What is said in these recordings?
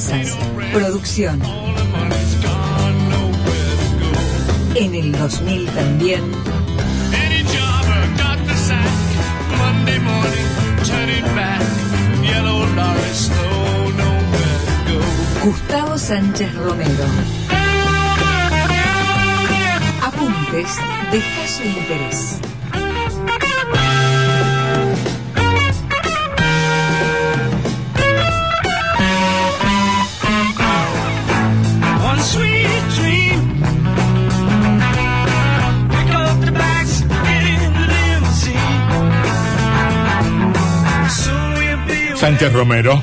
finanzas, producción. En el 2000 también. Gustavo Sánchez Romero. Apuntes de escaso interés. Sánchez Romero.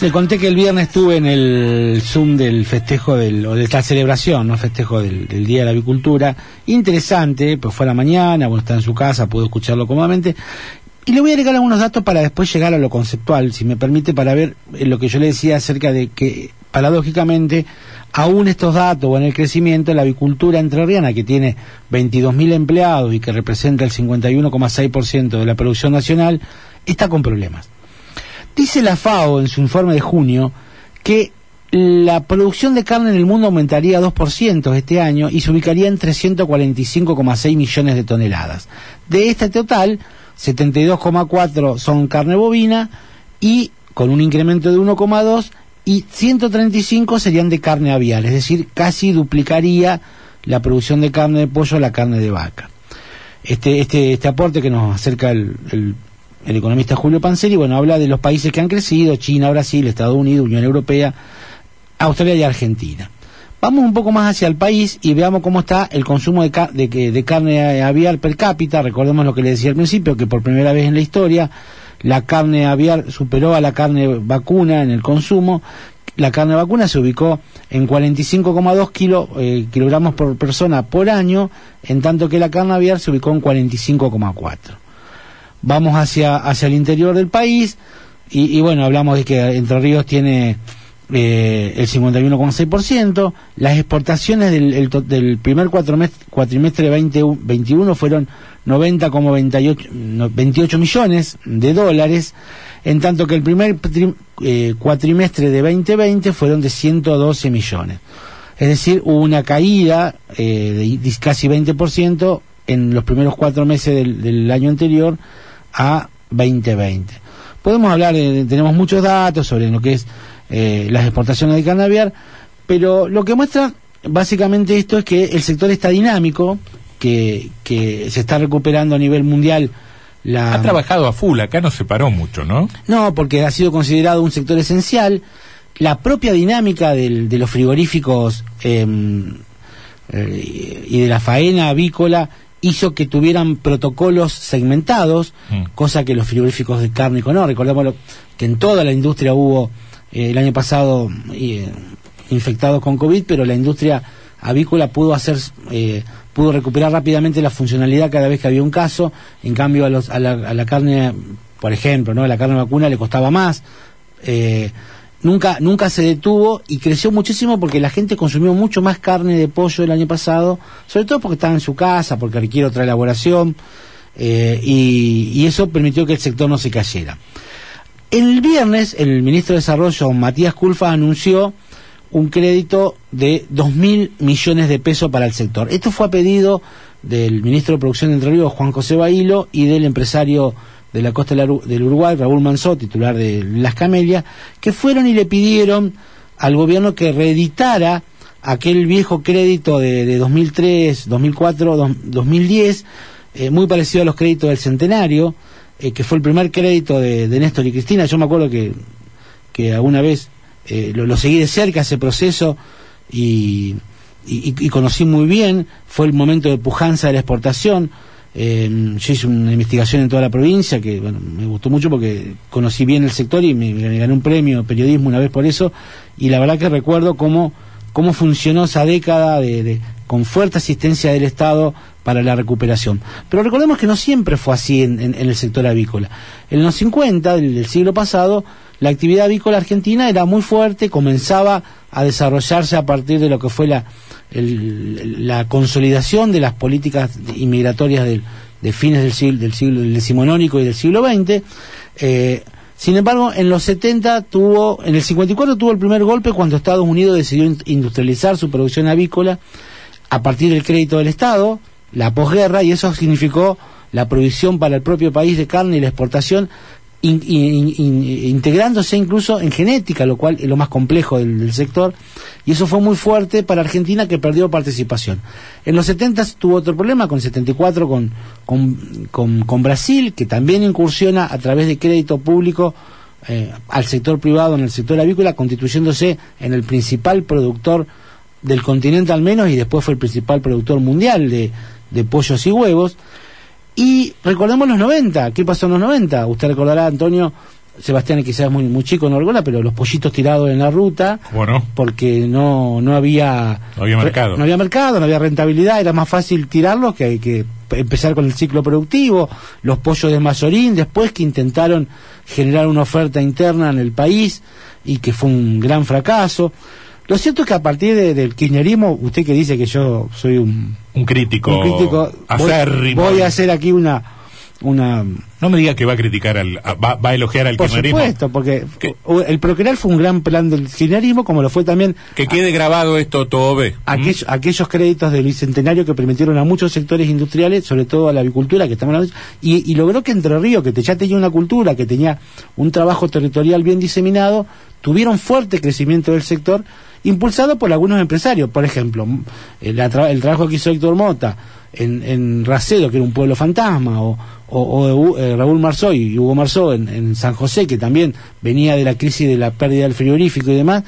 Le conté que el viernes estuve en el Zoom del festejo del, o de esta celebración, ¿no? Festejo del, Día de la Avicultura. Interesante, pues fue a la mañana, bueno, está en su casa, pudo escucharlo cómodamente. Y le voy a agregar algunos datos para después llegar a lo conceptual, si me permite, para ver eh, lo que yo le decía acerca de que, paradójicamente, aún estos datos o en el crecimiento, la avicultura entrerriana, que tiene 22.000 empleados y que representa el 51,6% de la producción nacional, está con problemas. Dice la FAO en su informe de junio que la producción de carne en el mundo aumentaría 2% este año y se ubicaría en 345,6 millones de toneladas. De este total, 72,4 son carne bovina y con un incremento de 1,2 y 135 serían de carne aviar, es decir, casi duplicaría la producción de carne de pollo a la carne de vaca. Este, este, este aporte que nos acerca el el economista Julio Panseri, bueno, habla de los países que han crecido, China, Brasil, Estados Unidos, Unión Europea, Australia y Argentina. Vamos un poco más hacia el país y veamos cómo está el consumo de, carne aviar per cápita. Recordemos lo que le decía al principio, que por primera vez en la historia la carne aviar superó a la carne vacuna en el consumo. La carne vacuna se ubicó en 45,2 kilo, eh, kilogramos por persona por año, en tanto que la carne aviar se ubicó en 45,4 vamos hacia, hacia el interior del país y, y bueno, hablamos de que Entre Ríos tiene eh, el 51,6%, las exportaciones del, el del primer cuatrimes- cuatrimestre 2021 fueron 90,28 no, 28 millones de dólares, en tanto que el primer tri- eh, cuatrimestre de 2020 fueron de 112 millones. Es decir, hubo una caída eh, de casi 20% en los primeros cuatro meses del, del año anterior a 2020. Podemos hablar, de, tenemos muchos datos sobre lo que es eh, las exportaciones de carne aviar, pero lo que muestra básicamente esto es que el sector está dinámico, que, que se está recuperando a nivel mundial la... Ha trabajado a full, acá no se paró mucho, ¿no? No, porque ha sido considerado un sector esencial. La propia dinámica del- de los frigoríficos em, eh, y de la faena avícola hizo que tuvieran protocolos segmentados, Mm. cosa que los frigoríficos de carne no. Recordemos lo- que en toda la industria hubo eh, el año pasado eh, infectados con COVID, pero la industria avícola pudo hacer eh, pudo recuperar rápidamente la funcionalidad cada vez que había un caso. En cambio a, los, a, la, a la carne, por ejemplo, no, a la carne vacuna le costaba más. Nunca nunca se detuvo y creció muchísimo porque la gente consumió mucho más carne de pollo el año pasado, sobre todo porque estaba en su casa, porque requiere otra elaboración eh, y, y eso permitió que el sector no se cayera. El viernes, el ministro de Desarrollo, Matías Culfa, anunció un crédito de 2.000 millones de pesos para el sector. Esto fue a pedido del ministro de Producción de Entre Ríos, Juan José Bailo, y del empresario de la costa del Uruguay, Raúl Manzó, titular de Las Camelias, que fueron y le pidieron al gobierno que reeditara aquel viejo crédito de, de 2003, 2004, dos- 2010, eh, muy parecido a los créditos del Centenario, eh, que fue el primer crédito de, de Néstor y Cristina. Yo me acuerdo que, que alguna vez eh, lo, lo seguí de cerca ese proceso y, y- y conocí muy bien, fue el momento de pujanza de la exportación. Eh, yo hice una investigación en toda la provincia que bueno, me gustó mucho porque conocí bien el sector y me, me gané un premio periodismo una vez por eso. Y la verdad que recuerdo cómo, cómo funcionó esa década de- con fuerte asistencia del Estado para la recuperación. Pero recordemos que no siempre fue así en, el sector avícola. En los 50 del, del siglo pasado, la actividad avícola argentina era muy fuerte, comenzaba a desarrollarse a partir de lo que fue la, consolidación de las políticas inmigratorias del- de fines del siglo, del siglo del decimonónico y del siglo XX. Eh, Sin embargo, en los 70 tuvo, en el 54 tuvo el primer golpe cuando Estados Unidos decidió in- industrializar su producción avícola a partir del crédito del Estado, la posguerra, y eso significó la provisión para el propio país de carne y la exportación, in- in- in- integrándose incluso en genética, lo cual es lo más complejo del, sector, y eso fue muy fuerte para Argentina que perdió participación. En los 70 tuvo otro problema, con el 74 con, con, con, con Brasil, que también incursiona a través de crédito público eh, al sector privado en el sector avícola, constituyéndose en el principal productor del continente al menos y después fue el principal productor mundial de, de pollos y huevos. Y recordemos los 90, ¿qué pasó en los 90? Usted recordará, Antonio, Sebastián quizás muy, muy chico, no recuerda, pero los pollitos tirados en la ruta, Bueno, porque no, no había... No había mercado. No había mercado, no había rentabilidad, era más fácil tirarlos que, que empezar con el ciclo productivo, los pollos de Mazorín, después que intentaron generar una oferta interna en el país y que fue un gran fracaso. Lo cierto es que a partir de- del kirchnerismo, usted que dice que yo soy un, un crítico, un crítico, voy, a hacer aquí una... una No me diga que va a criticar, al, a- va, va a elogiar al por kirchnerismo. supuesto, porque el Procrear fue un gran plan del kirchnerismo, como lo fue también Que quede grabado esto todo ve. aquellos, aquellos créditos del bicentenario que permitieron a muchos sectores industriales, sobre todo a la avicultura, que estamos hablando, y, y logró que Entre Ríos, que te- ya tenía una cultura, que tenía un trabajo territorial bien diseminado, tuvieron fuerte crecimiento del sector, impulsado por algunos empresarios. Por ejemplo, el, trabajo que hizo Héctor Mota en, en Racedo, que era un pueblo fantasma, o, eh, Raúl Marzó y Hugo Marzó en, San José, que también venía de la crisis de la pérdida del frigorífico y demás,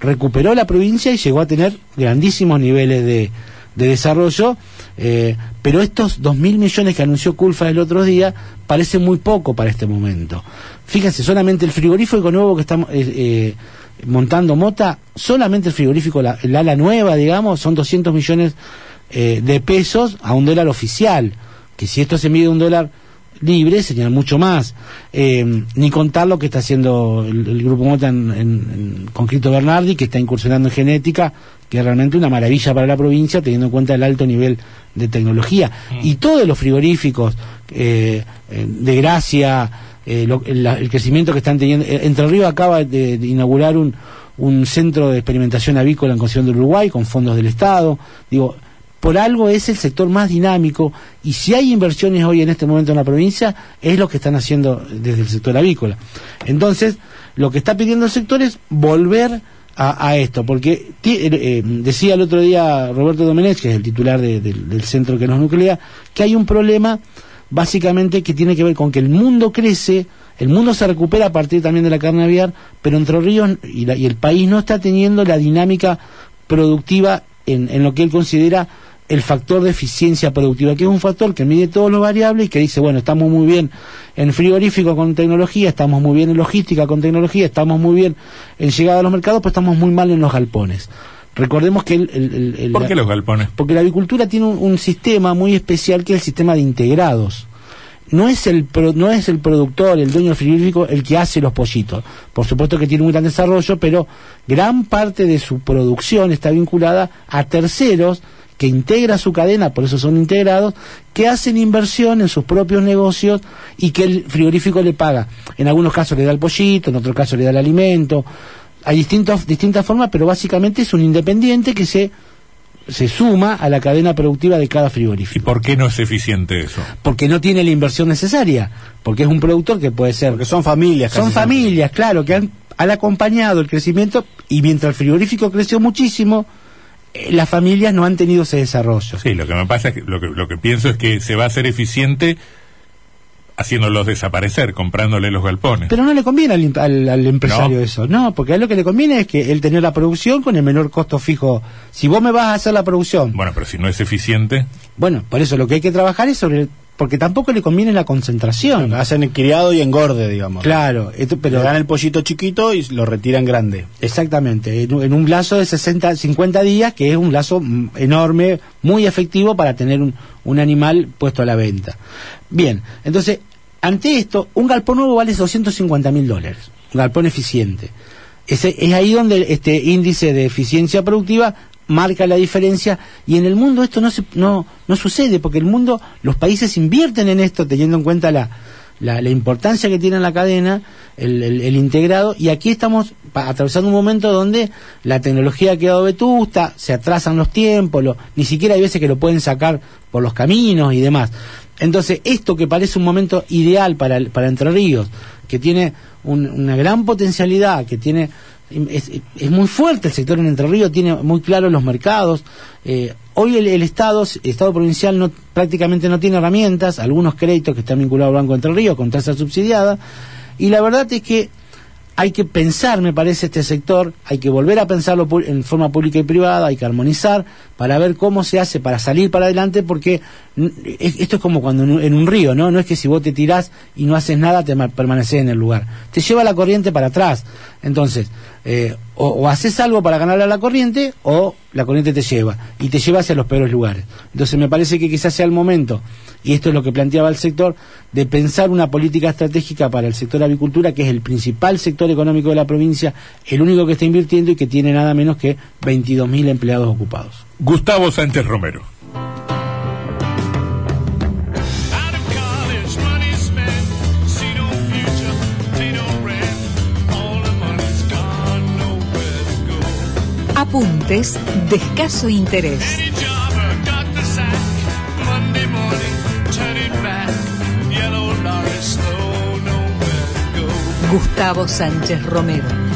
recuperó la provincia y llegó a tener grandísimos niveles de desarrollo, eh, pero estos dos mil millones que anunció Culfa el otro día parece muy poco para este momento. Fíjense, solamente el frigorífico nuevo que estamos eh, eh, montando Mota, solamente el frigorífico, la, el ala nueva, digamos, son 200 millones eh, de pesos a un dólar oficial, que si esto se mide un dólar libre serían mucho más. Eh, ni contar lo que está haciendo el, el Grupo Mota en, en- en- con Cristo Bernardi, que está incursionando en genética, que es realmente una maravilla para la provincia, teniendo en cuenta el alto nivel de tecnología. Y todos los frigoríficos eh, eh, de Gracia, eh, lo- el, el crecimiento que están teniendo. eh, Entre Ríos acaba de, de inaugurar un, un centro de experimentación avícola en Concepción del Uruguay con fondos del Estado. Digo, por algo es el sector más dinámico y si hay inversiones hoy en este momento en la provincia es lo que están haciendo desde el sector avícola. Entonces, lo que está pidiendo el sector es volver a, esto, porque eh, eh, decía el otro día Roberto Domenech, que es el titular de- del- del centro que nos nuclea, que hay un problema básicamente que tiene que ver con que el mundo crece, el mundo se recupera a partir también de la carne aviar, pero Entre Ríos y, la- y el país no está teniendo la dinámica productiva en, en lo que él considera el factor de eficiencia productiva, que es un factor que mide todos los variables y que dice, bueno, estamos muy bien en frigorífico con tecnología, estamos muy bien en logística con tecnología, estamos muy bien en llegada a los mercados, pero estamos muy mal en los galpones. Recordemos que el, el- el- el- ¿Por qué los galpones? porque la avicultura tiene un, un sistema muy especial que es el sistema de integrados. No es el pro- no es el productor, el dueño del frigorífico el que hace los pollitos. Por supuesto que tiene un gran desarrollo, pero gran parte de su producción está vinculada a terceros que integra su cadena, por eso son integrados, que hacen inversión en sus propios negocios y que el frigorífico le paga. En algunos casos le da el pollito, en otros casos le da el alimento. Hay distintos, distintas formas, pero básicamente es un independiente que se se suma a la cadena productiva de cada ¿Y frigorífico. por qué no es eficiente eso? Porque no tiene la inversión necesaria, porque es un productor que puede ser... Porque son familias. son siempre. familias, claro, que han, han acompañado el crecimiento y mientras el frigorífico creció muchísimo, las familias no han tenido ese desarrollo. Sí, lo que me pasa es que lo que, lo que pienso es que se va a hacer eficiente haciéndolos desaparecer, comprándole los galpones. Pero no le conviene al, al- al empresario No. eso, no, porque a él lo que le conviene es que él tener la producción con el menor costo fijo. Si vos me vas a hacer la producción, Bueno, pero si no es eficiente, bueno, por eso lo que hay que trabajar es sobre, porque tampoco le conviene la concentración. Hacen el criado y engorde, digamos. Claro, esto- Pero pero dan el pollito chiquito y lo retiran grande. Exactamente, en, un- en un lazo de 60, 50 días, que es un lazo mm, enorme, muy efectivo para tener un, un animal puesto a la venta. Bien, entonces, ante esto, un galpón nuevo vale 250 mil dólares, un galpón eficiente. Ese, es ahí donde este índice de eficiencia productiva marca la diferencia y en el mundo esto no, se, no, no sucede porque el mundo, los países invierten en esto teniendo en cuenta la, la, la importancia que tiene en la cadena, el, integrado, y aquí estamos atravesando un momento donde la tecnología ha quedado vetusta, se atrasan los tiempos, lo- ni siquiera hay veces que lo pueden sacar por los caminos y demás. Entonces, esto que parece un momento ideal para, para Entre Ríos, que tiene un- una gran potencialidad, que tiene es, es muy fuerte el sector en Entre Ríos, tiene muy claros los mercados. Eh, hoy el, el Estado, el Estado provincial no, prácticamente no tiene herramientas, algunos créditos que están vinculados al Banco de Entre Ríos con tasa subsidiada, y la verdad es que hay que pensar, me parece, este sector, hay que volver a pensarlo en forma pública y privada, hay que armonizar para ver cómo se hace para salir para adelante, porque es- esto es como cuando en un, río, ¿no? No es que si vos te tirás y no haces nada, te ma- permaneces en el lugar. Te lleva la corriente para atrás. Entonces, eh, o, haces algo para ganarle a la corriente, o la corriente te lleva, y te lleva hacia los peores lugares. Entonces, me parece que quizás sea el momento, y esto es lo que planteaba el sector, de pensar una política estratégica para el sector avicultura, que es el principal sector económico de la provincia, el único que está invirtiendo y que tiene nada menos que 22.000 empleados ocupados. Gustavo Sánchez Romero. Slow, nowhere to go. Gustavo Sánchez Romero.